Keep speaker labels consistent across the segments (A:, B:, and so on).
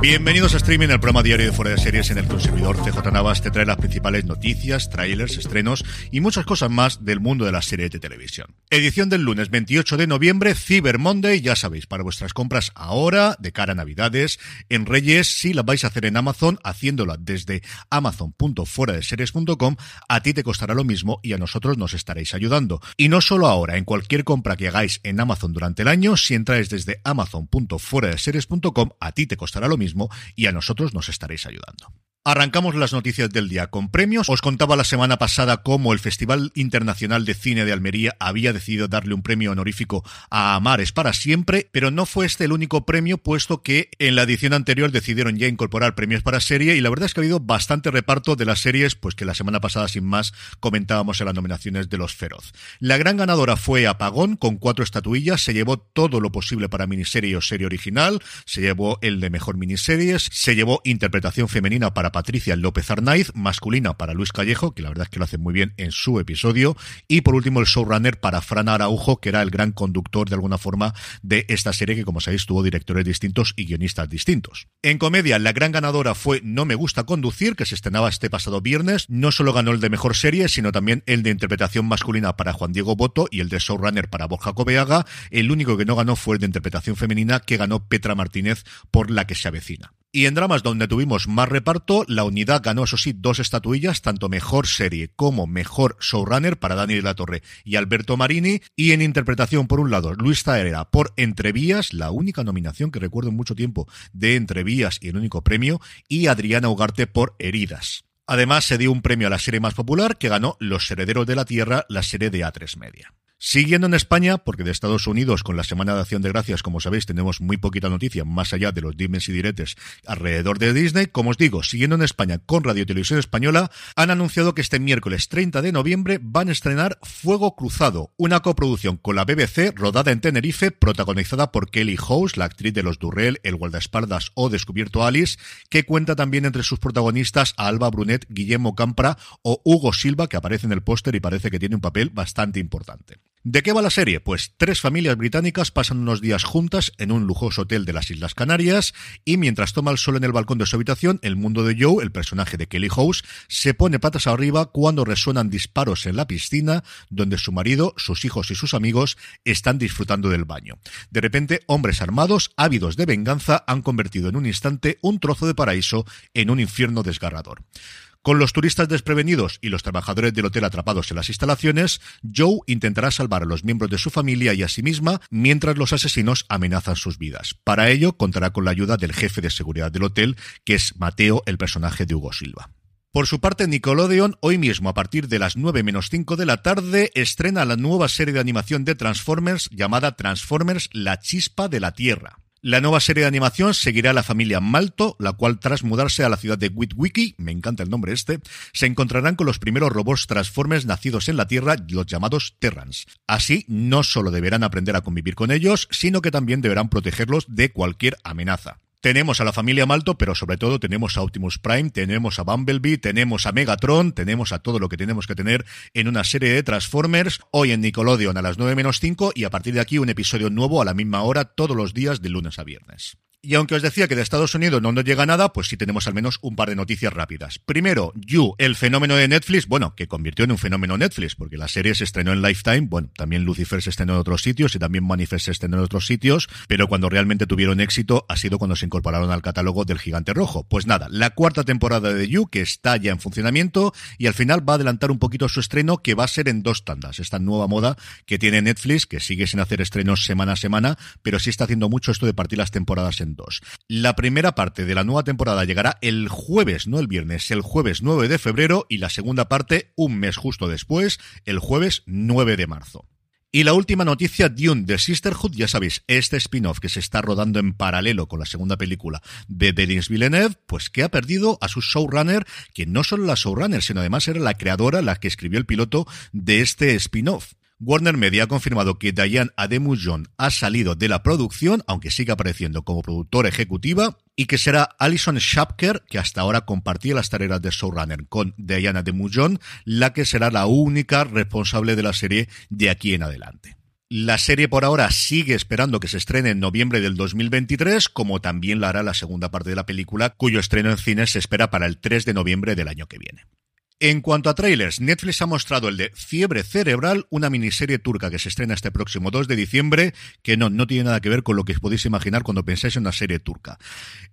A: Bienvenidos a Streaming, el programa diario de Fuera de Series en el que un servidor CJ Navas te trae las principales noticias, trailers, estrenos y muchas cosas más del mundo de las series de televisión. Edición del lunes 28 de noviembre, Cyber Monday, ya sabéis, para vuestras compras ahora, de cara a Navidades, en Reyes, si las vais a hacer en Amazon, haciéndola desde amazon.fueradeseries.com, a ti te costará lo mismo y a nosotros nos estaréis ayudando. Y no solo ahora, en cualquier compra que hagáis en Amazon durante el año, si entráis desde amazon.fueradeseries.com, a ti te costará lo mismo y a nosotros nos estaréis ayudando. Arrancamos las noticias del día con premios. Os contaba la semana pasada cómo el Festival Internacional de Cine de Almería había decidido darle un premio honorífico a Amares para siempre, pero no fue este el único premio, puesto que en la edición anterior decidieron ya incorporar premios para serie y la verdad es que ha habido bastante reparto de las series, pues que la semana pasada sin más comentábamos en las nominaciones de los Feroz. La gran ganadora fue Apagón con cuatro estatuillas, se llevó todo lo posible para miniserie o serie original, se llevó el de mejor miniseries, se llevó interpretación femenina para Patricia López Arnaiz, masculina para Luis Callejo, que la verdad es que lo hace muy bien en su episodio, y por último el showrunner para Fran Araujo, que era el gran conductor de alguna forma de esta serie que como sabéis tuvo directores distintos y guionistas distintos. En comedia, la gran ganadora fue No me gusta conducir, que se estrenaba este pasado viernes, no solo ganó el de mejor serie, sino también el de interpretación masculina para Juan Diego Boto y el de showrunner para Borja Cobeaga, el único que no ganó fue el de interpretación femenina que ganó Petra Martínez por La que se avecina. Y en dramas donde tuvimos más reparto, la unidad ganó, eso sí, dos estatuillas, tanto mejor serie como mejor showrunner para Dani de la Torre y Alberto Marini. Y en interpretación, por un lado, Luis Taera por Entrevías, la única nominación que recuerdo en mucho tiempo de Entrevías y el único premio, y Adriana Ugarte por Heridas. Además, se dio un premio a la serie más popular que ganó Los Herederos de la Tierra, la serie de A3 Media. Siguiendo en España, porque de Estados Unidos con la Semana de Acción de Gracias, como sabéis, tenemos muy poquita noticia más allá de los dimes y diretes alrededor de Disney. Como os digo, siguiendo en España con Radio Televisión Española, han anunciado que este miércoles 30 de noviembre van a estrenar Fuego Cruzado, una coproducción con la BBC rodada en Tenerife, protagonizada por Kelly House, la actriz de Los Durrell, El Guardaespaldas o Descubierto Alice, que cuenta también entre sus protagonistas a Alba Brunet, Guillermo Campra o Hugo Silva, que aparece en el póster y parece que tiene un papel bastante importante. ¿De qué va la serie? Pues tres familias británicas pasan unos días juntas en un lujoso hotel de las Islas Canarias y mientras toma el sol en el balcón de su habitación, el mundo de Joe, el personaje de Kelly House, se pone patas arriba cuando resuenan disparos en la piscina donde su marido, sus hijos y sus amigos están disfrutando del baño. De repente, hombres armados, ávidos de venganza, han convertido en un instante un trozo de paraíso en un infierno desgarrador. Con los turistas desprevenidos y los trabajadores del hotel atrapados en las instalaciones, Joe intentará salvar a los miembros de su familia y a sí misma mientras los asesinos amenazan sus vidas. Para ello, contará con la ayuda del jefe de seguridad del hotel, que es Mateo, el personaje de Hugo Silva. Por su parte, Nickelodeon, hoy mismo a partir de las 9 menos 5 de la tarde, estrena la nueva serie de animación de Transformers llamada Transformers La Chispa de la Tierra. La nueva serie de animación seguirá a la familia Malto, la cual tras mudarse a la ciudad de Witwiki, me encanta el nombre este, se encontrarán con los primeros robots Transformers nacidos en la Tierra, los llamados Terrans. Así, no solo deberán aprender a convivir con ellos, sino que también deberán protegerlos de cualquier amenaza. Tenemos a la familia Malto, pero sobre todo tenemos a Optimus Prime, tenemos a Bumblebee, tenemos a Megatron, tenemos a todo lo que tenemos que tener en una serie de Transformers, hoy en Nickelodeon a las 9 menos 5 y a partir de aquí un episodio nuevo a la misma hora todos los días de lunes a viernes. Y aunque os decía que de Estados Unidos no nos llega nada, pues sí tenemos al menos un par de noticias rápidas. Primero, You, el fenómeno de Netflix, bueno, que convirtió en un fenómeno Netflix, porque la serie se estrenó en Lifetime, bueno, también Lucifer se estrenó en otros sitios y también Manifest se estrenó en otros sitios, pero cuando realmente tuvieron éxito ha sido cuando se incorporaron al catálogo del Gigante Rojo. Pues nada, la cuarta temporada de You, que está ya en funcionamiento y al final va a adelantar un poquito su estreno, que va a ser en dos tandas. Esta nueva moda que tiene Netflix, que sigue sin hacer estrenos semana a semana, pero sí está haciendo mucho esto de partir las temporadas en La primera parte de la nueva temporada llegará el jueves, no el viernes, el jueves 9 de febrero y la segunda parte un mes justo después, el jueves 9 de marzo. Y la última noticia, Dune de Sisterhood, ya sabéis, este spin-off que se está rodando en paralelo con la segunda película de Denis Villeneuve, pues que ha perdido a su showrunner, que no solo la showrunner, sino además era la creadora, la que escribió el piloto de este spin-off. Warner Media ha confirmado que Diane Ademujon ha salido de la producción, aunque sigue apareciendo como productora ejecutiva, y que será Alison Shapker, que hasta ahora compartía las tareas de showrunner con Diane Ademujon, la que será la única responsable de la serie de aquí en adelante. La serie por ahora sigue esperando que se estrene en noviembre del 2023, como también la hará la segunda parte de la película, cuyo estreno en cines se espera para el 3 de noviembre del año que viene. En cuanto a trailers, Netflix ha mostrado el de Fiebre Cerebral, una miniserie turca que se estrena este próximo 2 de diciembre, que no, tiene nada que ver con lo que podéis imaginar cuando pensáis en una serie turca.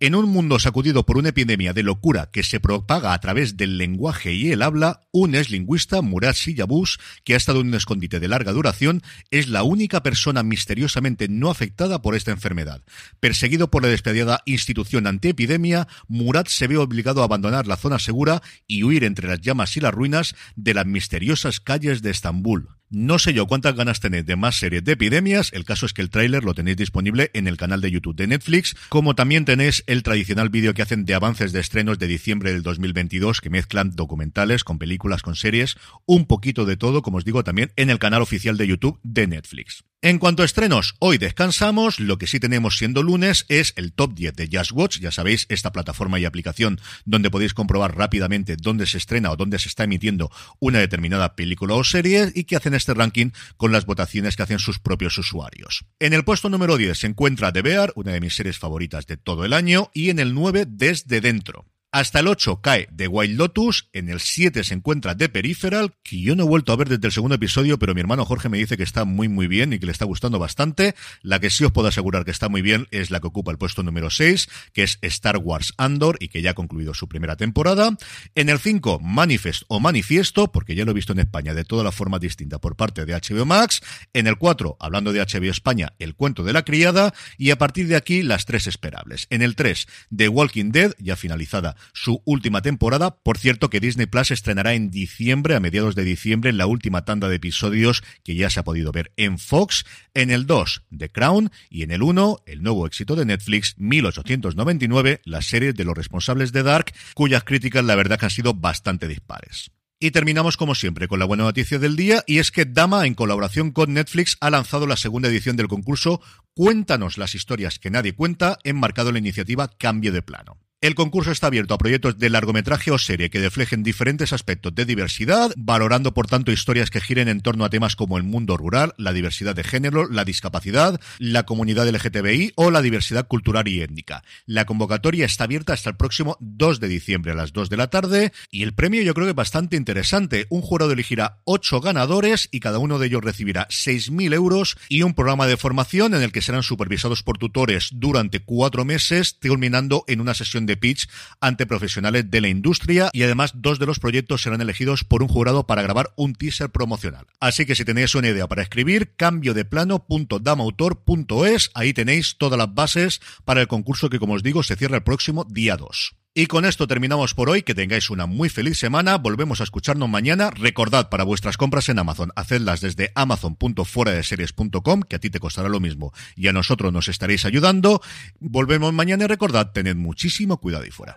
A: En un mundo sacudido por una epidemia de locura que se propaga a través del lenguaje y el habla, un ex lingüista, Murat Siyabus, que ha estado en un escondite de larga duración, es la única persona misteriosamente no afectada por esta enfermedad. Perseguido por la despedida institución antiepidemia, Murat se ve obligado a abandonar la zona segura y huir entre las llamas y las ruinas de las misteriosas calles de Estambul. No sé yo cuántas ganas tenéis de más series de epidemias, el caso es que el tráiler lo tenéis disponible en el canal de YouTube de Netflix, como también tenéis el tradicional vídeo que hacen de avances de estrenos de diciembre del 2022 que mezclan documentales con películas, con series, un poquito de todo, como os digo, también en el canal oficial de YouTube de Netflix. En cuanto a estrenos, hoy descansamos, lo que sí tenemos siendo lunes es el top 10 de Just Watch, ya sabéis, esta plataforma y aplicación donde podéis comprobar rápidamente dónde se estrena o dónde se está emitiendo una determinada película o serie y que hacen este ranking con las votaciones que hacen sus propios usuarios. En el puesto número 10 se encuentra The Bear, una de mis series favoritas de todo el año, y en el 9 Desde Dentro. Hasta el 8 cae The Wild Lotus, en el 7 se encuentra The Peripheral, que yo no he vuelto a ver desde el segundo episodio, pero mi hermano Jorge me dice que está muy muy bien y que le está gustando bastante. La que sí os puedo asegurar que está muy bien es la que ocupa el puesto número 6, que es Star Wars Andor y que ya ha concluido su primera temporada. En el 5 Manifest o Manifiesto, porque ya lo he visto en España de toda la forma distinta por parte de HBO Max. En el 4, hablando de HBO España, El cuento de la criada y a partir de aquí las tres esperables. En el 3, The Walking Dead, ya finalizada su última temporada. Por cierto, que Disney Plus estrenará en diciembre, a mediados de diciembre, la última tanda de episodios que ya se ha podido ver en Fox. En el 2, The Crown. Y en el 1, el nuevo éxito de Netflix, 1899, la serie de los responsables de Dark, cuyas críticas la verdad que han sido bastante dispares. Y terminamos como siempre con la buena noticia del día y es que Dama en colaboración con Netflix ha lanzado la segunda edición del concurso Cuéntanos las historias que nadie cuenta, enmarcado en la iniciativa Cambio de Plano. El concurso está abierto a proyectos de largometraje o serie que reflejen diferentes aspectos de diversidad, valorando por tanto historias que giren en torno a temas como el mundo rural, la diversidad de género, la discapacidad, la comunidad LGTBI o la diversidad cultural y étnica. La convocatoria está abierta hasta el próximo 2 de diciembre a las 2 de la tarde y el premio yo creo que es bastante interesante. Un jurado elegirá 8 ganadores y cada uno de ellos recibirá 6.000 euros y un programa de formación en el que serán supervisados por tutores durante cuatro meses, culminando en una sesión de pitch ante profesionales de la industria y además dos de los proyectos serán elegidos por un jurado para grabar un teaser promocional. Así que si tenéis una idea para escribir, cambio de plano.damautor.es, ahí tenéis todas las bases para el concurso que como os digo se cierra el próximo día 2. Y con esto terminamos por hoy. Que tengáis una muy feliz semana. Volvemos a escucharnos mañana. Recordad para vuestras compras en Amazon, hacedlas desde amazon.fueradeseries.com, que a ti te costará lo mismo y a nosotros nos estaréis ayudando. Volvemos mañana y recordad, tened muchísimo cuidado y fuera.